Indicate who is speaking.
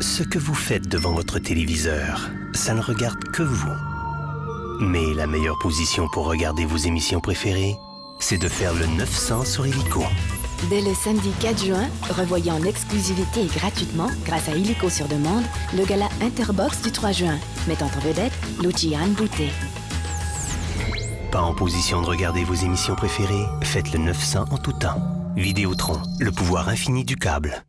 Speaker 1: Ce que vous faites devant votre téléviseur, ça ne regarde que vous. Mais la meilleure position pour regarder vos émissions préférées, c'est de faire le 900 sur Illico.
Speaker 2: Dès le samedi 4 juin, revoyez en exclusivité et gratuitement, grâce à Illico sur demande, le gala Interbox du 3 juin, mettant en vedette Luciane Boutet.
Speaker 1: Pas en position de regarder vos émissions préférées, faites le 900 en tout temps. Vidéotron, le pouvoir infini du câble.